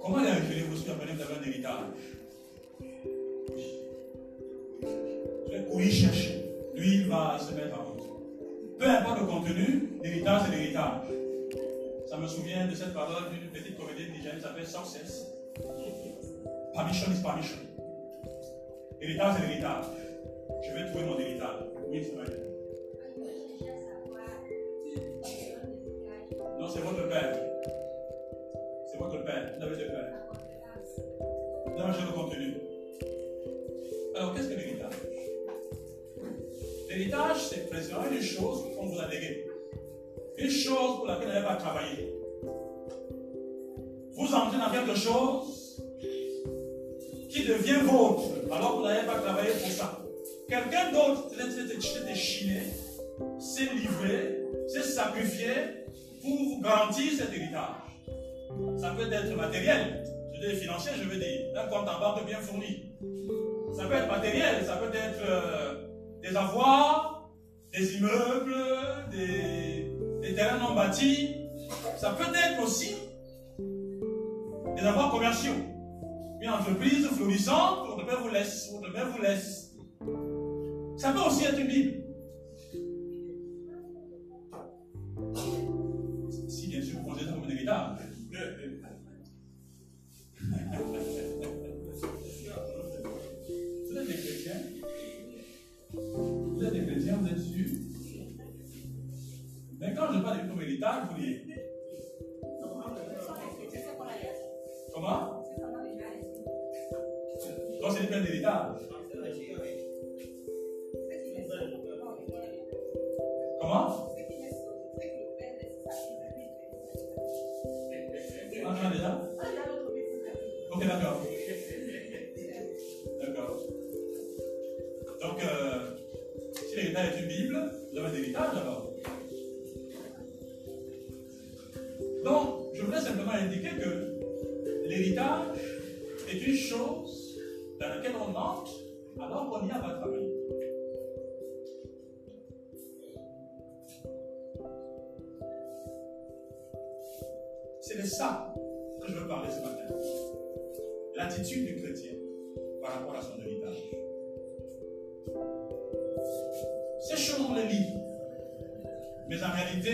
Comment vous apprenez que vous avez un héritage Oui. Je vais courir chercher. Lui, il va se mettre en route. Peu importe le contenu, l'héritage, c'est l'héritage. Ça me souvient de cette parole d'une petite comédienne nigérienne qui s'appelle Success. Permission is permission. Héritage, c'est l'héritage. Je vais trouver mon héritage. Oui, c'est vrai. Non, c'est votre père. Père. Vous avez le contenu. Alors, qu'est-ce que l'héritage? L'héritage, c'est précisément une chose qu'on vous a léguée. Une chose pour laquelle vous n'avez pas travaillé. Vous entrez dans quelque chose qui devient vôtre, alors que vous n'avez pas travaillé pour ça. Quelqu'un d'autre s'est déchiné, s'est livré, s'est sacrifié pour vous garantir cet héritage. Ça peut être matériel, je veux dire financier, je veux dire, un compte en banque bien fourni. Ça peut être matériel, ça peut être euh, des avoirs, des immeubles, des, des terrains non bâtis. Ça peut être aussi des avoirs commerciaux. Une entreprise florissante, votre père vous laisse, votre mère vous laisse. Ça peut aussi être une. Dans laquelle on entre alors qu'on y a pas travaillé. C'est de ça que je veux parler ce matin. L'attitude du chrétien par rapport à son héritage. Ces choses, on les lit. Mais en réalité,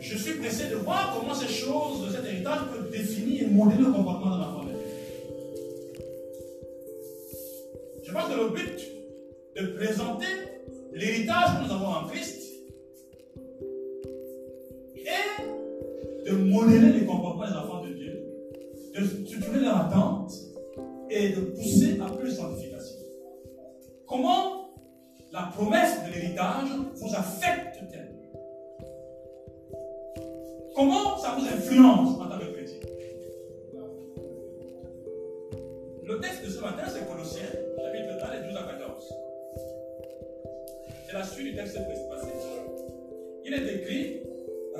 je suis pressé de voir comment ces choses cet héritage peuvent définir et modeler le comportement de l'enfant présenter l'héritage que nous avons en Christ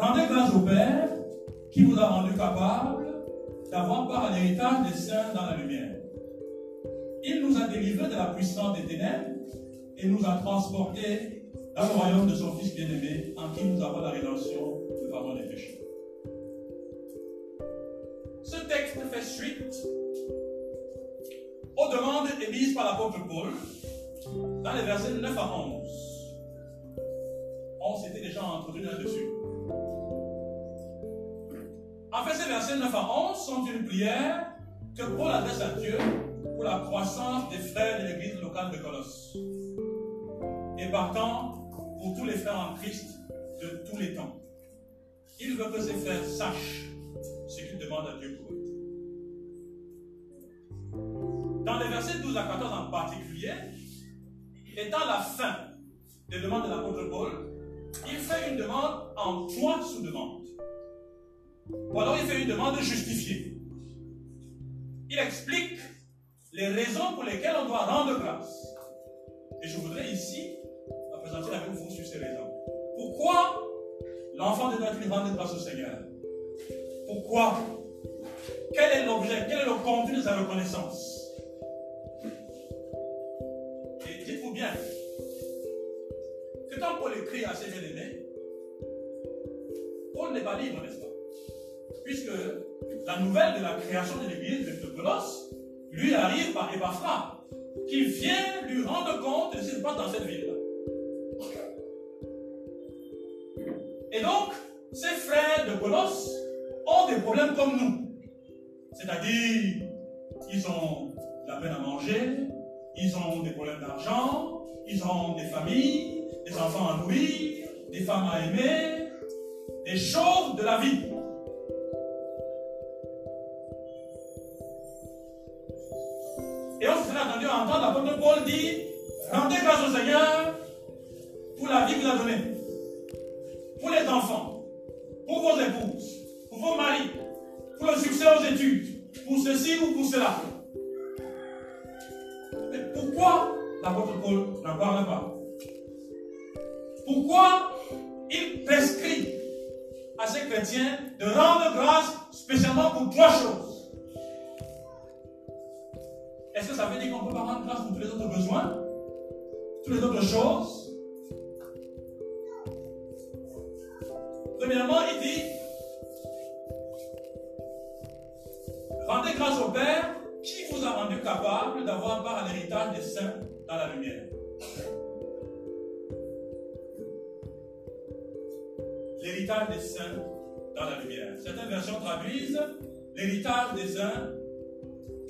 Rendez grâce au Père qui vous a rendu capable d'avoir part à l'héritage des saints dans la lumière. Il nous a délivrés de la puissance des ténèbres et nous a transportés dans le royaume de son Fils bien-aimé, en qui nous avons la rédemption, le pardon des péchés. Ce texte fait suite aux demandes émises par l'apôtre Paul dans les versets 9 à 11. On s'était déjà entretenu là-dessus. En fait, ces versets 9 à 11 sont une prière que Paul adresse à Dieu pour la croissance des frères de l'église locale de Colosse. Et partant, pour tous les frères en Christ de tous les temps. Il veut que ses frères sachent ce qu'il demande à Dieu pour eux. Dans les versets 12 à 14 en particulier, étant la fin des demandes de l'apôtre Paul, il fait une demande en trois sous-demandes. Alors il fait une demande justifiée. Il explique les raisons pour lesquelles on doit rendre grâce. Et je voudrais ici présenter avec vous sur ces raisons. Pourquoi l'enfant de Dieu rendre grâce au Seigneur? Pourquoi? Quel est l'objet Quel est le contenu de sa reconnaissance? Que quand Paul écrit à ses bien-aimés, Paul n'est pas libre, n'est-ce pas? Puisque la nouvelle de la création de l'église de Colosse lui arrive par Epaphras, qui vient lui rendre compte de ce qui se passe dans cette ville-là. Et donc, ces frères de Colosse ont des problèmes comme nous. C'est-à-dire, ils ont la peine à manger, ils ont des problèmes d'argent, ils ont des familles, des enfants à nourrir, des femmes à aimer, des choses de la vie. Paul dire Rendez grâce au Seigneur pour la vie qu'il a donnée, pour les enfants, pour vos épouses, pour vos maris, pour le succès aux études, pour ceci ou pour cela. Mais pourquoi l'apôtre Paul n'en parle pas? Pourquoi il prescrit à ces chrétiens de rendre grâce spécialement pour trois choses? Est-ce que ça veut dire qu'on ne peut pas rendre grâce pour tous les autres besoins? Toutes les autres choses? Premièrement, il dit Rendez grâce au Père qui vous a rendu capable d'avoir part à l'héritage des saints dans la lumière. L'héritage des saints dans la lumière. Certaines versions traduisent l'héritage des saints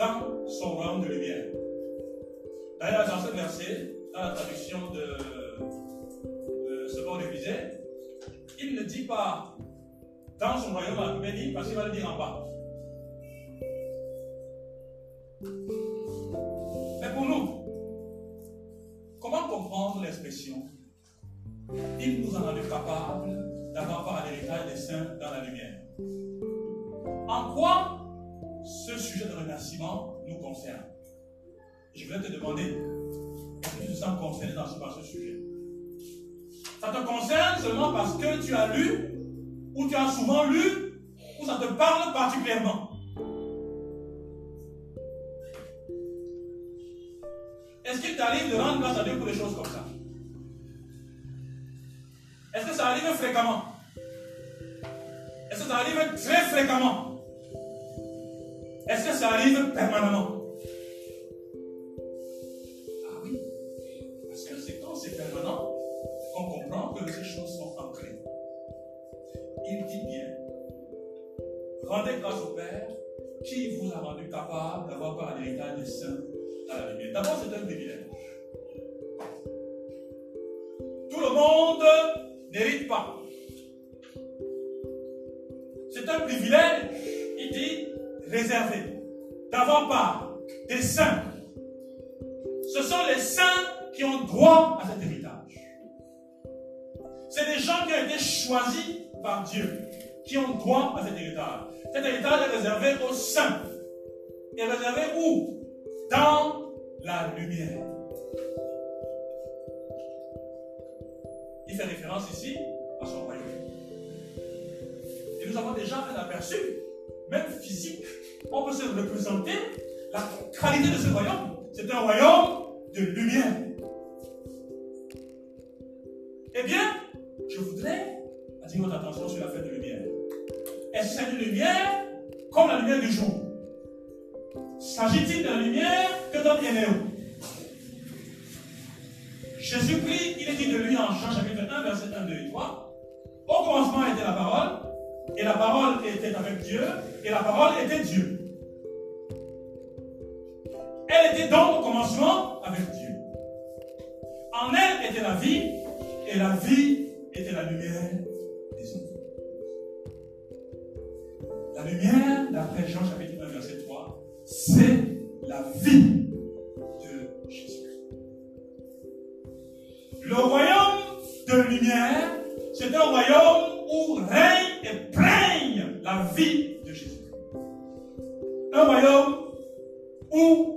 dans son royaume de lumière. D'ailleurs, dans ce verset, dans la traduction de, de ce de révisé, il ne dit pas dans son royaume à lumière parce qu'il va le dire en bas. Mais pour nous, comment comprendre l'expression Il nous a rendu capables d'avoir part à l'héritage des saints dans la lumière. En quoi sujet de remerciement nous concerne. Je vais te demander, est-ce que tu te sens concerné dans ce, par ce sujet. Ça te concerne seulement parce que tu as lu, ou tu as souvent lu, ou ça te parle particulièrement. Est-ce qu'il t'arrive de rendre grâce à Dieu pour des choses comme ça? Est-ce que ça arrive fréquemment? Est-ce que ça arrive très fréquemment? Est-ce que ça arrive permanemment? Ah oui. Parce que c'est quand c'est permanent qu'on comprend que ces choses sont ancrées. Il dit bien, rendez grâce au Père qui vous a rendu capable d'avoir par l'héritage des saints D'abord, c'est un privilège. Tout le monde n'hérite pas. C'est un privilège, il dit, réservé, d'avoir part des saints. Ce sont les saints qui ont droit à cet héritage. C'est des gens qui ont été choisis par Dieu, qui ont droit à cet héritage. Cet héritage est réservé aux saints. Et réservé où? Dans la lumière. Il fait référence ici à son royaume. Et nous avons déjà un aperçu, même physique. On peut se représenter la qualité de ce royaume. C'est un royaume de lumière. Eh bien, je voudrais attirer votre attention sur la fête de lumière. Est-ce une lumière comme la lumière du jour S'agit-il de la lumière que donne Énéo Jésus-Christ, il est dit de lui en Jean chapitre 1, verset 1, 2 et 3. Au commencement était la parole, et la parole était avec Dieu, et la parole était Dieu. Elle était donc au commencement avec Dieu. En elle était la vie, et la vie était la lumière des hommes. La lumière, d'après Jean chapitre 1, verset 3, c'est la vie de Jésus. Le royaume de lumière, c'est un royaume où règne vie de Jésus. Un royaume où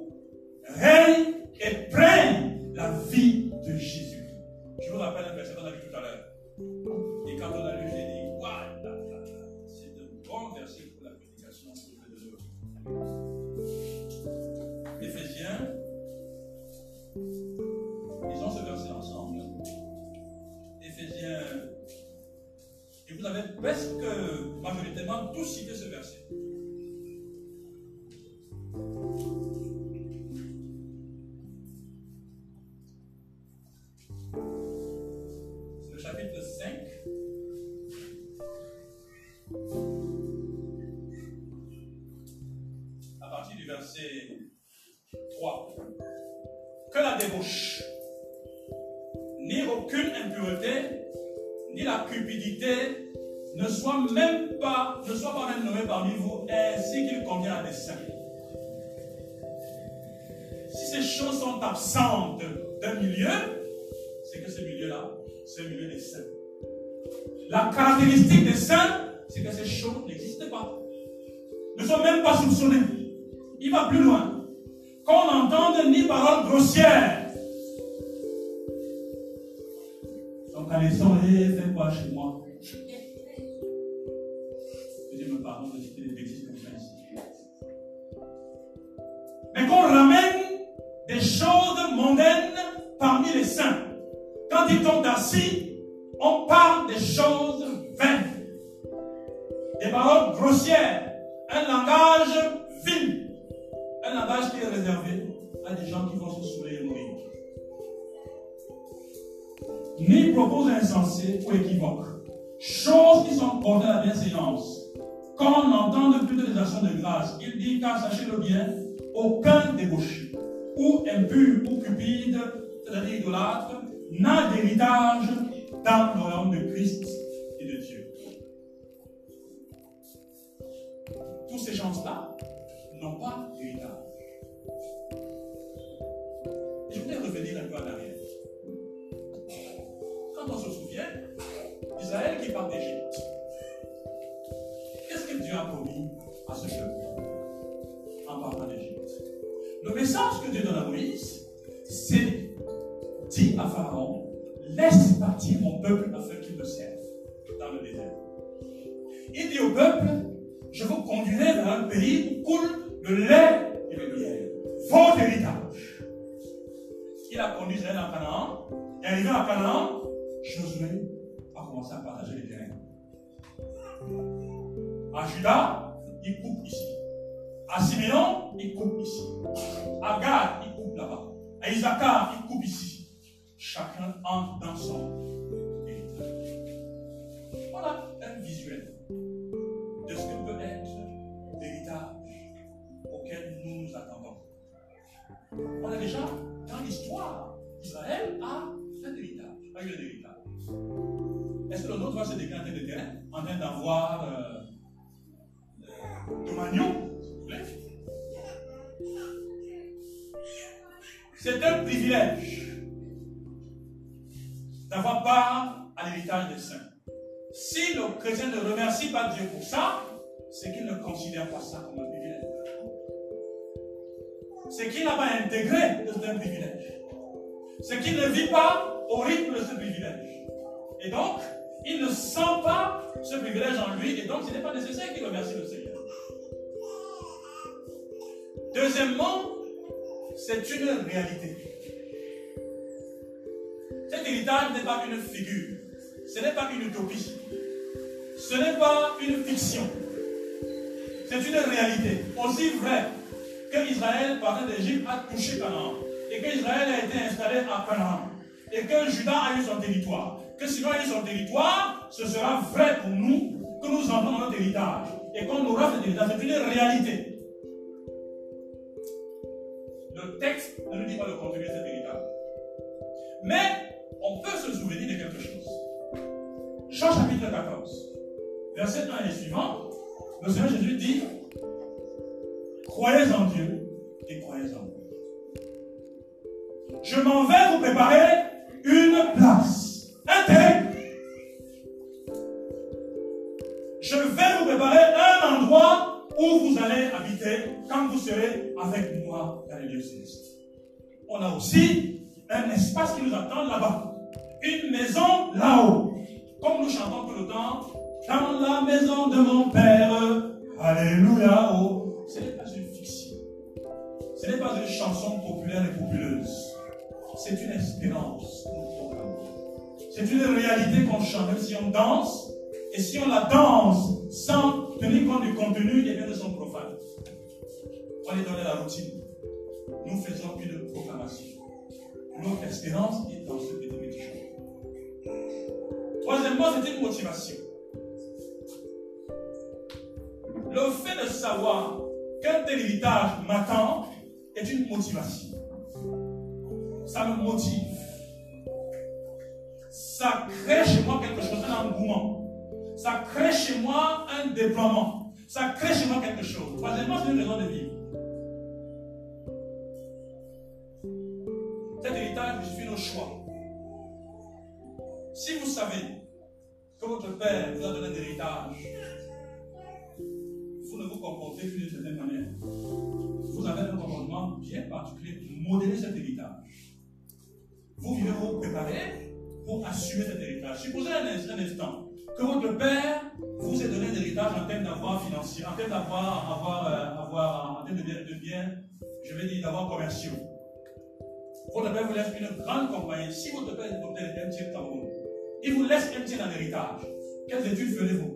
aucune impureté, ni la cupidité ne soit même pas, ne soit pas même nommée parmi vous, ainsi qu'il convient à des saints. Si ces choses sont absentes d'un milieu, c'est que ce milieu-là, c'est le milieu des saints. La caractéristique des saints, c'est que ces choses n'existent pas. Ne sont même pas soupçonnés. Il va plus loin. Qu'on n'entende ni paroles grossières. Donc, allez, soirée, fais quoi chez moi? Dieu me pardonne de citer des bêtises ici. Mais qu'on ramène des choses mondaines parmi les saints. Quand ils sont assis, on parle des choses vaines, des paroles grossières, un langage vil, un langage qui est réservé à des gens qui vont se saouler et mourir. Ni propos insensés ou équivoques, choses qui sont portées à la bienséance, qu'on entende plutôt des actions de grâce. Il dit, car sachez-le bien, aucun débauché, ou impur, ou cupide, c'est-à-dire idolâtre, n'a d'héritage dans le royaume de Christ et de Dieu. Tous ces gens-là n'ont pas d'héritage. Je voudrais revenir un peu en arrière. Qui part d'Égypte, qu'est-ce que Dieu a promis à ce peuple en partant d'Égypte Le message que Dieu donne à Moïse, c'est dit à Pharaon, laisse partir mon peuple afin qu'il me serve dans le désert. Il dit au peuple, je vous conduirai vers un pays où coule le lait et le miel, votre héritage. Il a conduit Israël en Canaan, et arrivé à Canaan, Josué a commencé à partager les terrains. À Judas, il coupe ici. À Siméon, il coupe ici. À Gad, il coupe là-bas. À Isaacar, il coupe ici. Chacun entre dans son C'est une réalité. Cet héritage n'est pas une figure, ce n'est pas une utopie, ce n'est pas une fiction, c'est une réalité. Aussi vrai que Israël, partant d'Égypte, a touché Canaan et que Israël a été installé à Canaan. et que Judas a eu son territoire. Que si on a eu son territoire, ce sera vrai pour nous que nous entrons notre héritage. Et qu'on aura cet héritage, c'est une réalité. Le texte ne nous dit pas le contenu de cet. Mais on peut se souvenir de quelque chose. Jean chapitre 14, verset 1 et suivant, le Seigneur Jésus dit, croyez en Dieu et croyez en moi. Je m'en vais vous préparer une place, un terrain. Je vais vous préparer un endroit où vous allez habiter quand vous serez avec moi dans les lieux célestes. On a aussi un espace qui nous attend là-bas. Une maison là-haut. Comme nous chantons tout le temps, dans la maison de mon Père. Alléluia. Oh. Ce n'est pas une fiction. Ce n'est pas une chanson populaire et populeuse. C'est une espérance C'est une réalité qu'on chante. Même si on danse, et si on la danse sans tenir compte du contenu, les biens de son profane. On est dans la routine. Nous faisons une proclamation. Notre espérance est dans ce petit chant. Troisièmement, c'est une motivation. Le fait de savoir qu'un tel héritage m'attend est une motivation. Ça me motive. Ça crée chez moi quelque chose, un engouement. Ça crée chez moi un déploiement. Ça crée chez moi quelque chose. Troisièmement, c'est une raison de vivre. Cet héritage justifie nos choix. Si vous savez que votre père vous a donné un héritage, vous ne vous comportez plus d'une certaine manière. Vous avez un comportement bien particulier modeler cet héritage. Vous vivez vous préparer pour assumer cet héritage. Supposez un, instant que votre père vous ait donné un héritage en termes d'avoir financier, en termes d'avoir, avoir, euh, avoir, en termes de, de biens, je vais dire d'avoir commerciaux. Votre père vous laisse une grande compagnie. Si votre père est docteur MTN Cameroun, il vous laisse MTN en héritage. Quelles études ferez-vous?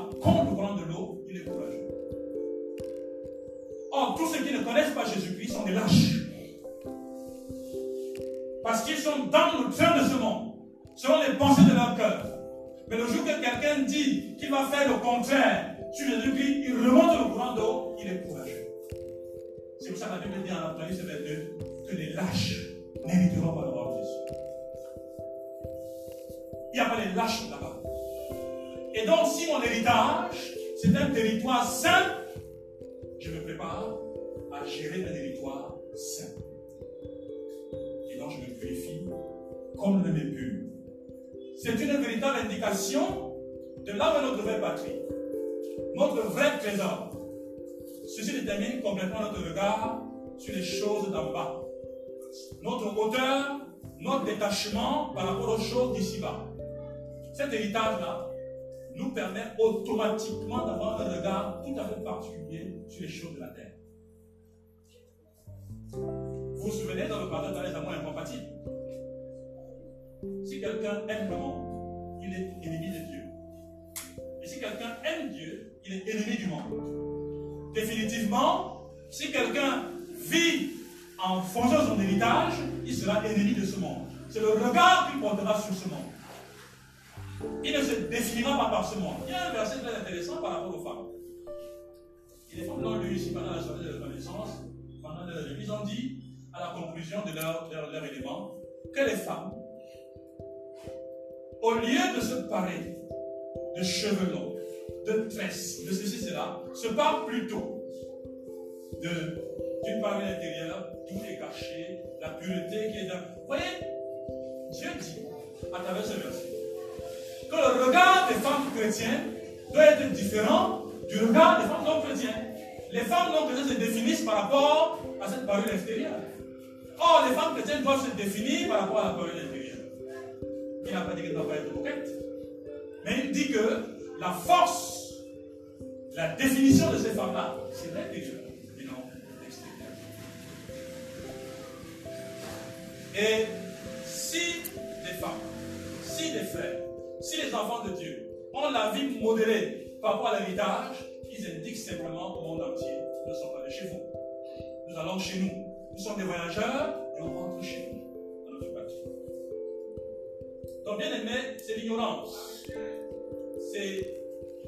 À contre le courant de l'eau, il est courageux. Or, tous ceux qui ne connaissent pas Jésus-Christ sont des lâches. Parce qu'ils sont dans le train de ce monde, selon les pensées de leur cœur. Mais le jour que quelqu'un dit qu'il va faire le contraire sur Jésus-Christ, il remonte le courant d'eau, il est courageux. C'est pour ça que la Bible dit en Apocalypse 22 que les lâches n'hériteront pas le roi de Jésus. Il n'y a pas les lâches là-bas. Et donc, si mon héritage, c'est un territoire sain, je me prépare à gérer un territoire sain je me purifie comme le pur. C'est une véritable indication de là où notre vraie patrie, notre vrai trésor. Ceci détermine complètement notre regard sur les choses d'en bas. Notre hauteur, notre détachement par rapport aux choses d'ici-bas. Cet héritage-là nous permet automatiquement d'avoir un regard tout à fait particulier sur les choses de la terre. Vous vous souvenez dans le pardon dans les amours incompatibles? Si quelqu'un aime le monde, il est ennemi de Dieu. Et si quelqu'un aime Dieu, il est ennemi du monde. Définitivement, si quelqu'un vit en faisant son héritage, il sera ennemi de ce monde. C'est le regard qu'il portera sur ce monde. Il ne se définira pas par ce monde. Il y a un verset très intéressant par rapport aux femmes. Les femmes l'ont lu ici pendant la soirée de la reconnaissance, pendant ils ont dit à la conclusion de leur, élément que les femmes, au lieu de se parer de cheveux longs, de tresses, de ceci, cela, se parent plutôt d'une part l'intérieur, tout est caché, la pureté qui est dans. Vous voyez, Dieu dit à travers ce verset que le regard des femmes chrétiennes doit être différent du regard des femmes non chrétiennes. Les femmes non chrétiennes se définissent par rapport à cette parole extérieure. Or, les femmes chrétiennes doivent se définir par rapport à la parole intérieure. Il n'a pas dit qu'elle ne doit pas être coquette. Mais il dit que la force, la définition de ces femmes-là, c'est l'intérieur et non. Et si les enfants de Dieu ont la vie modérée par rapport à l'héritage, ils indiquent simplement au monde entier, nous ne sommes pas de chez vous. Nous allons chez nous. Nous sommes des voyageurs et on rentre chez nous, dans notre patrie. Donc, bien aimé, c'est l'ignorance. C'est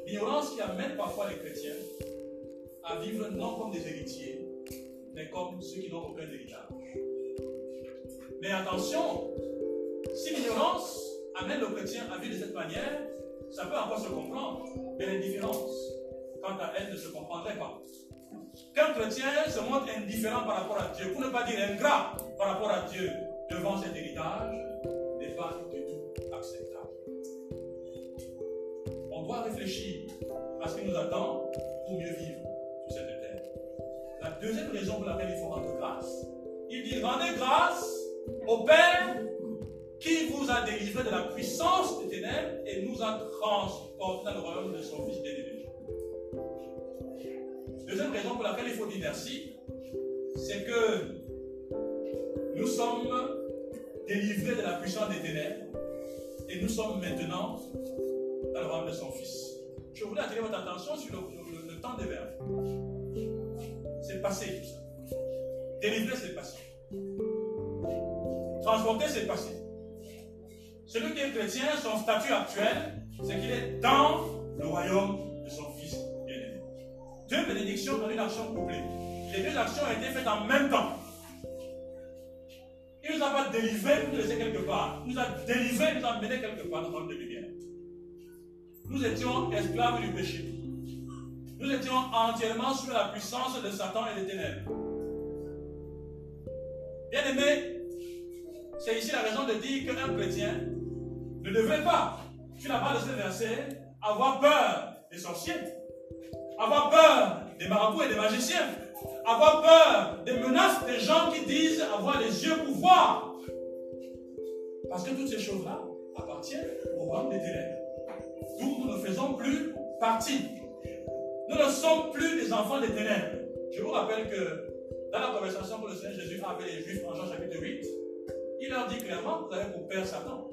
l'ignorance qui amène parfois les chrétiens à vivre non comme des héritiers, mais comme ceux qui n'ont aucun héritage. Mais attention, si l'ignorance amène le chrétien à vivre de cette manière, ça peut encore se comprendre, mais l'indifférence, quant à elle, ne se comprendrait pas. Qu'un chrétien se montre indifférent par rapport à Dieu, pour ne pas dire ingrat par rapport à Dieu devant cet héritage, n'est pas du tout acceptable. On doit réfléchir à ce qui nous attend pour mieux vivre sur cette terre. La deuxième raison pour laquelle il faut rendre grâce, il dit rendez grâce au Père qui vous a délivré de la puissance des ténèbres et nous a transportés dans le royaume de son Fils bien-aimé. Deuxième raison pour laquelle il faut dire merci, c'est que nous sommes délivrés de la puissance des ténèbres et nous sommes maintenant dans le royaume de son Fils. Je voulais attirer votre attention sur le, temps des verbes. C'est passé tout ça. Délivrer, c'est passé. Transporter, c'est passé. Celui qui est chrétien, son statut actuel, c'est qu'il est dans le royaume de son Fils bien-aimé. Deux bénédictions dans une action couplée. Les deux actions ont été faites en même temps. Il nous a pas délivrés pour nous laisser quelque part. Il nous a délivrés, il nous a menés quelque part dans le monde de lumière. Nous étions esclaves du péché. Nous étions entièrement sous la puissance de Satan et des ténèbres. Bien aimé, c'est ici la raison de dire qu'un chrétien ne devrait pas, tu n'as pas de ce verset, avoir peur des sorciers, avoir peur des marabouts et des magiciens, avoir peur des menaces des gens qui disent avoir les yeux pour voir. Parce que toutes ces choses-là appartiennent au royaume des ténèbres. D'où nous ne faisons plus partie. Nous ne sommes plus des enfants des ténèbres. Je vous rappelle que dans la conversation que le Seigneur Jésus a avec les Juifs en Jean chapitre 8, il leur dit clairement, vous avez pour père Satan.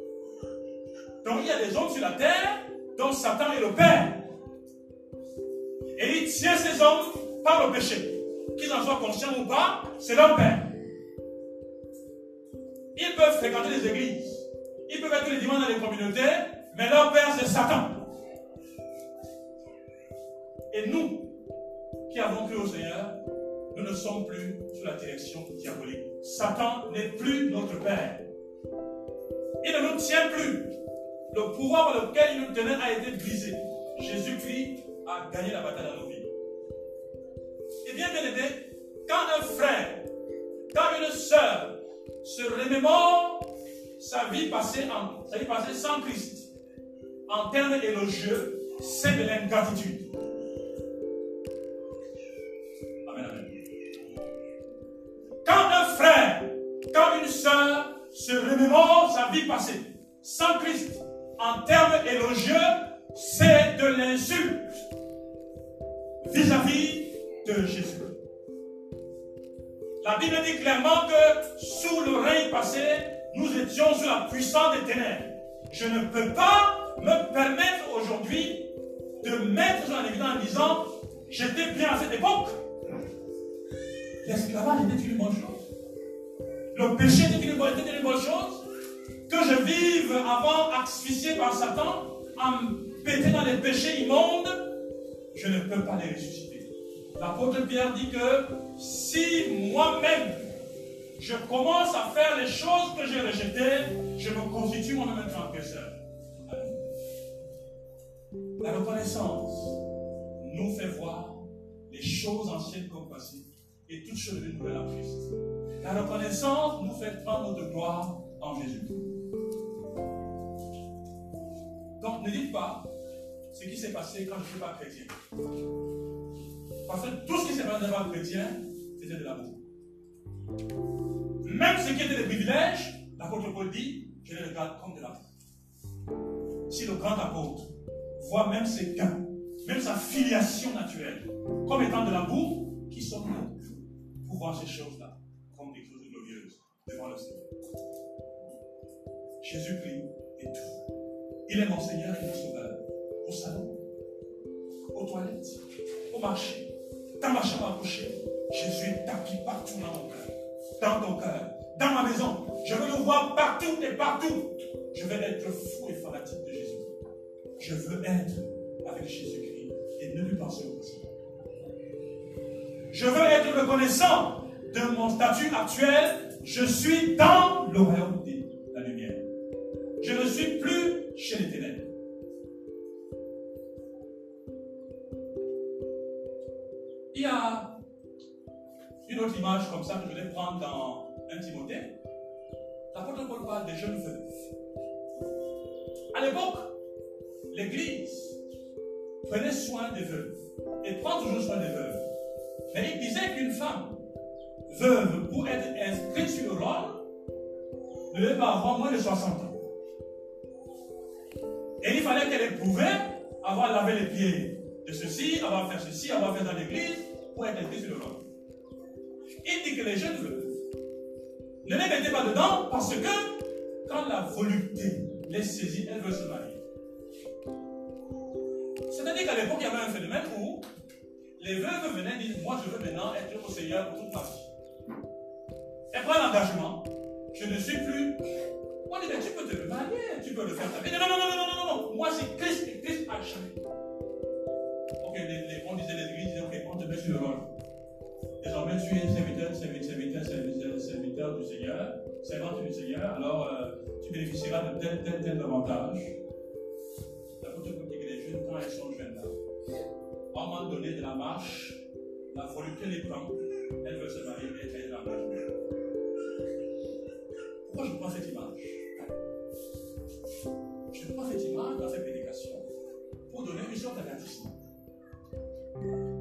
Donc il y a des hommes sur la terre dont Satan est le père. Et il tient ces hommes par le péché. Qu'ils en soient conscients ou pas, c'est leur père. Ils peuvent fréquenter les églises. Ils peuvent être les dimanches dans les communautés, mais leur père c'est Satan. Et nous, qui avons cru au Seigneur, nous ne sommes plus sous la direction diabolique. Satan n'est plus notre Père. Il ne nous tient plus. Le pouvoir par lequel il nous tenait a été brisé. Jésus-Christ a gagné la bataille dans nos vies. Et bien, bien aimé, quand un frère, quand une sœur se remémore sa vie passée, sa vie passée sans Christ, en termes élogieux, c'est de l'ingratitude. quand une sœur se remémore sa vie passée sans Christ, en termes élogieux, c'est de l'insulte vis-à-vis de Jésus. La Bible dit clairement que sous le règne passé, nous étions sous la puissance des ténèbres. Je ne peux pas me permettre aujourd'hui de mettre en évidence en disant j'étais bien à cette époque. L'esclavage était une bonne chose. Le péché une bonne, une bonne chose. Que je vive avant asphyxié par Satan, en pété dans les péchés immondes, je ne peux pas les ressusciter. L'apôtre Pierre dit que si moi moi-même, je commence à faire les choses que j'ai rejetées, je me constitue moi-même un transgresseur. La reconnaissance nous fait voir les choses anciennes comme passées et toutes choses de nouvelles en Christ. La reconnaissance nous fait prendre notre gloire en Jésus. Ne dites pas ce qui s'est passé quand je ne suis pas chrétien. Parce que tout ce qui s'est passé devant chrétien, c'était de l'amour. Même ce qui était des privilèges, l'apôtre Paul dit, je les regarde comme de l'amour. Si le grand apôtre voit même ses gains, même sa filiation naturelle, comme étant de l'amour, qui sont nous pour voir ces choses-là comme des choses glorieuses devant le Seigneur. Jésus-Christ. Il est mon Seigneur et mon Sauveur. Au salon, aux toilettes, au marché, dans ma chambre à coucher. Jésus est tapis partout dans mon cœur, dans ton cœur, dans ma maison. Je veux le voir partout et partout. Je veux être fou et fanatique de Jésus. Je veux être avec Jésus-Christ et ne lui penser au. Je veux être reconnaissant de mon statut actuel. Je suis dans le royaume de la lumière. Je ne suis plus chez les ténèbres. Il y a une autre image comme ça que je vais prendre dans 1 Timothée. L'apôtre Paul parle des jeunes veuves. À l'époque, l'Église prenait soin des veuves et prend toujours soin des veuves. Mais il disait qu'une femme veuve, pour être inscrite sur le rôle, ne devait pas avoir moins de 60 ans. Et il fallait qu'elle éprouve avoir lavé les pieds de ceci, avoir fait ceci, avoir fait dans l'église, pour être inscrite sur le rôle. Il dit que les jeunes veuves ne les mettez pas dedans parce que quand la volupté les saisit, elles veulent se marier. C'est-à-dire qu'à l'époque, il y avait un phénomène où les veuves venaient dire Moi, je veux maintenant être au Seigneur pour toute ma vie. Elle prend l'engagement. Je ne suis plus. On dit Mais tu peux te marier, tu peux le faire. Non, non, non, non, non, non, non. Moi, c'est Christ et Christ a jamais. Ok, les, on disait les églises, ok, on te met sur le rôle. Désormais, tu es serviteur, serviteur, serviteur, serviteur, du Seigneur, servante du Seigneur, alors euh, tu bénéficieras de tel, tel, tel avantage. L'apôtre dit que les jeunes, quand ils sont jeunes là, à un moment donné de la marche, la volupté les prend, elles veulent se marier et faire l'engagement. Pourquoi je prends cette image? Je prends cette image dans cette prédication pour donner une sorte d'avertissement.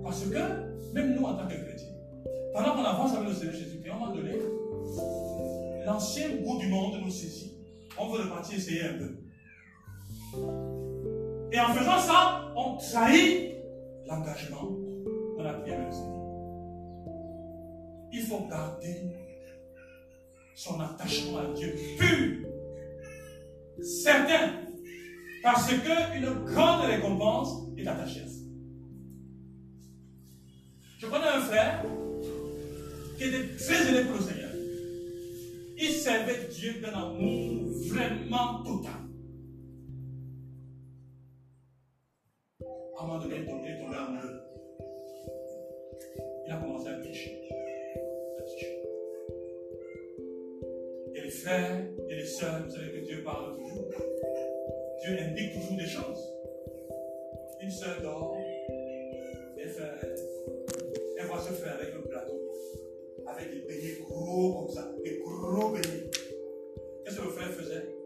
Parce que, même nous en tant que chrétiens, pendant qu'on avance avec le Seigneur Jésus-Christ, à un moment donné, l'ancien goût du monde nous saisit. On veut repartir essayer un peu. Et en faisant ça, on trahit l'engagement qu'on a pris avec le Seigneur. Il faut garder son attachement à Dieu pur, certain, parce qu'une grande récompense est attachée à ça. Je connais un frère qui était très élevé pour le Seigneur. Il servait Dieu d'un amour vraiment total. À un moment donné, il est. Il a commencé à tricher. Et les frères et les sœurs, vous savez que Dieu parle toujours. Dieu indique toujours des choses. Une sœur dort, elle, fait, elle voit ce frère avec le plateau, avec des beignets gros comme ça, des gros beignets. Qu'est-ce que le frère faisait?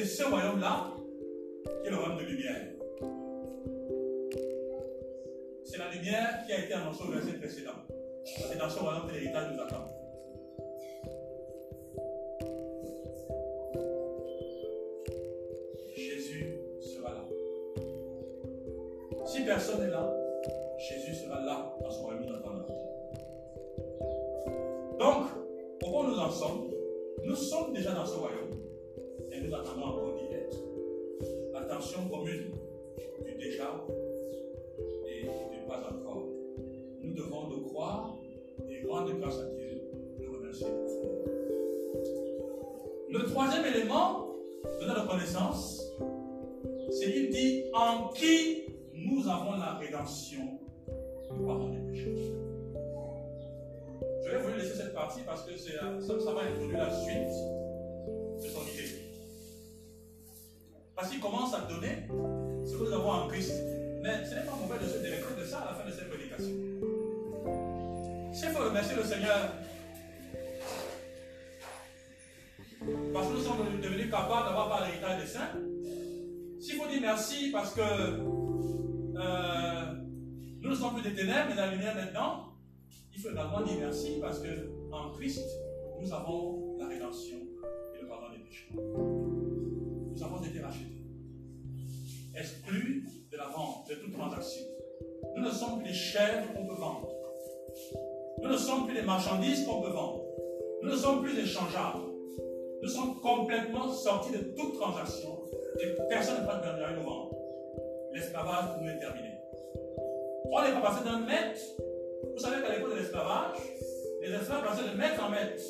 C'est ce royaume-là qui est le royaume de lumière. la lumière qui a été annoncée au verset précédent. C'est dans ce royaume que l'héritage nous attend. Jésus sera là. Si personne n'est là, Jésus sera là dans son royaume attendant. Donc, pourquoi nous en sommes Nous sommes déjà dans ce royaume nous attendons encore d'y être. L'attention commune du déjà et du pas encore. Nous devons le croire et rendre grâce à Dieu, le remercier Le troisième élément de notre connaissance, c'est qu'il dit en qui nous avons la rédemption du pardon des péchés. Je vais vous laisser cette partie parce que ça, ça va introduire la suite de son idée. Parce qu'il commence à donner ce que nous avons en Christ. Mais ce n'est pas mauvais de se délecter de ça à la fin de cette prédication. Faut remercier le Seigneur, parce que nous sommes devenus capables d'avoir par l'héritage des saints, s'il faut dire merci parce que euh, nous ne sommes plus des ténèbres, mais la lumière maintenant, il faut également dire merci parce que en Christ, nous avons la rédemption et le pardon des péchés. Nous avons été rachetés, exclus de la vente, de toute transaction. Nous ne sommes plus les chèvres qu'on peut vendre. Nous ne sommes plus les marchandises qu'on peut vendre. Nous ne sommes plus échangeables. Nous sommes complètement sortis de toute transaction et personne ne peut nous vendre. L'esclavage nous est terminé. On n'est pas passé d'un maître vous savez qu'à l'époque de l'esclavage, les esclaves passaient de maître en maître.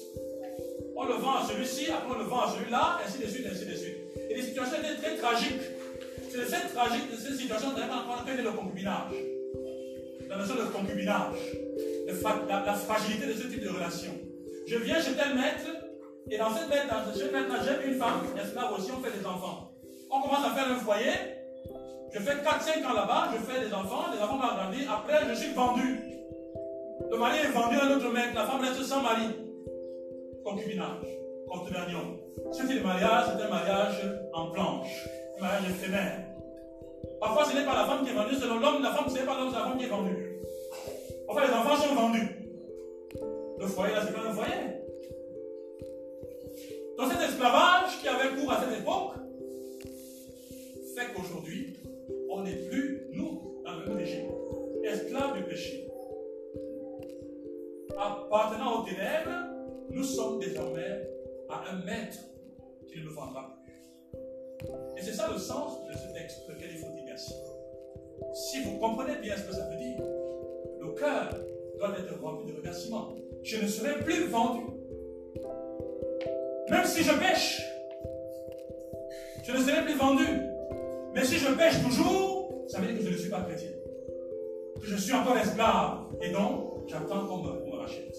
On le vend à celui-ci, après on le vend à celui-là, ainsi de suite, ainsi de suite. Les situations étaient très tragiques. C'est de cette tragique, de cette situation qu'on appelle le concubinage. La notion de concubinage, la, fragilité de ce type de relation. Je viens chez tel maître, et dans cette maître, chez maître, j'ai une femme, esclave aussi, on fait des enfants. On commence à faire un foyer, je fais 4-5 ans là-bas, je fais des enfants, les enfants vont grandir, après je suis vendu. Le mari est vendu à un autre mec, la femme reste sans mari. Concubinage, contenanion. Ce type de mariage, c'est un mariage en planche, un mariage éphémère. Parfois, ce n'est pas la femme qui est vendue, c'est l'homme, la femme, ce n'est pas l'homme, c'est la femme qui est vendue. Parfois, les enfants sont vendus. Le foyer, là, c'est pas un foyer. Donc, cet esclavage qui avait cours à cette époque fait qu'aujourd'hui, on n'est plus, nous, dans le même esclaves du péché appartenant aux ténèbres, nous sommes désormais à un maître qui ne nous vendra plus. Et c'est ça le sens de ce texte pour lequel il faut dire merci. Si vous comprenez bien ce que ça veut dire, le cœur doit être rempli de remerciements. Je ne serai plus vendu. Même si je pêche, je ne serai plus vendu. Mais si je pêche toujours, ça veut dire que je ne suis pas chrétien. Que je suis encore esclave. Et donc, j'attends qu'on me rachète.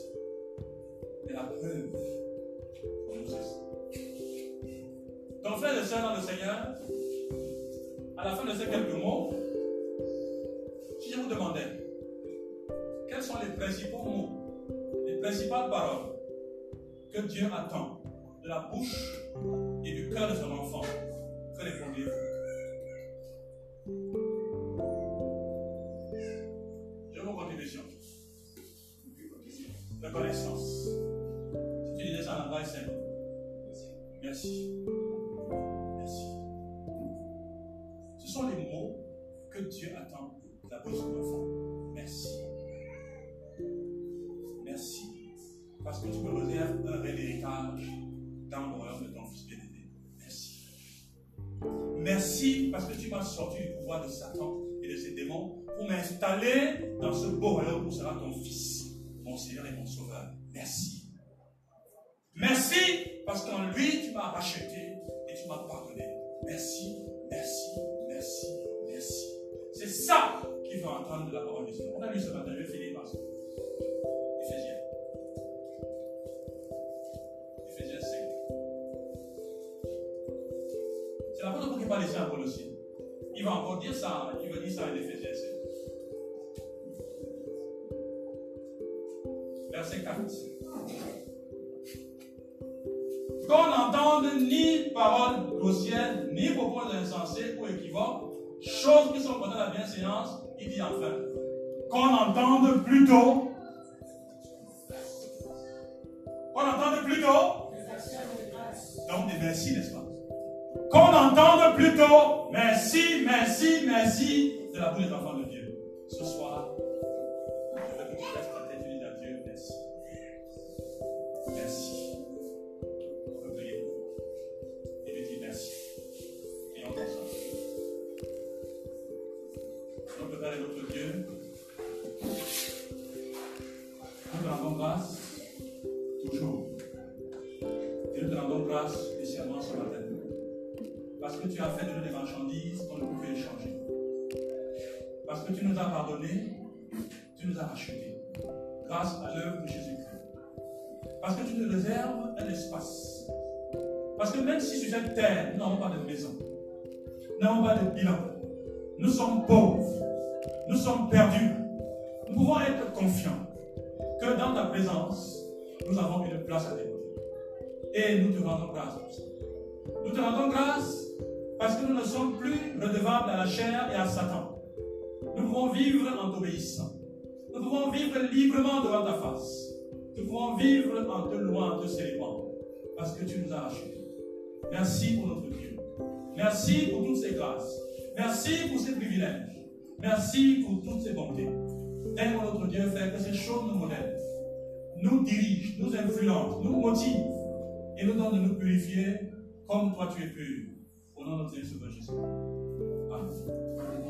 Et la preuve Dans le Seigneur, à la fin de ces quelques mots, si je vous demandais quels sont les principaux mots, les principales paroles que Dieu attend de la bouche et du cœur de son enfant, que répondez-vous? De Satan et de ses démons pour m'installer dans ce beau royaume où sera ton fils mon Seigneur et mon Sauveur. Merci. Merci parce qu'en lui, tu m'as racheté et tu m'as pardonné. Merci, merci, merci, merci. C'est ça qu'il veut entendre la parole de Dieu. On a lu ce matin, je vais finir par ça. Éphésiens. Éphésiens 5. C'est la l'apôtre qui parle ici aussi. Il va encore dire ça, il va dire ça en Éphésiens 5. verset 4. Qu'on n'entende ni parole grossière, ni propos insensés ou équivoques, choses qui sont contre la bienséance, il dit enfin, qu'on entende plutôt. Qu'on entende plutôt. Donc des merci, n'est-ce entende plutôt merci, merci, merci de la bouche des enfants de Dieu. Ce soir, je Parce que tu as fait de nous des marchandises qu'on ne pouvait échanger. Parce que tu nous as pardonné, tu nous as rachetés. Grâce à l'œuvre de Jésus-Christ. Parce que tu nous réserves un espace. Parce que même si sur cette terre, nous n'avons pas de maison, nous n'avons pas de bilan, nous sommes pauvres, nous sommes perdus, nous pouvons être confiants que dans ta présence, nous avons une place à développer. Et nous te rendons grâce pour ça. Nous te rendons grâce parce que nous ne sommes plus redevables à la chair et à Satan. Nous pouvons vivre en t'obéissant. Nous pouvons vivre librement devant ta face. Nous pouvons vivre en te louant, en te célébrant. Parce que tu nous as rachetés. Merci pour notre Dieu. Merci pour toutes ces grâces. Merci pour ces privilèges. Merci pour toutes ces bontés. Aide notre Dieu, fait que ces choses nous modèlent, nous dirigent, nous influencent, nous motivent et nous donnent de nous purifier comme toi tu es pur. Au nom de notre Seigneur Jésus. Amen.